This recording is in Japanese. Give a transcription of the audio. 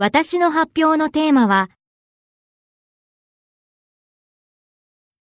私の発表のテーマは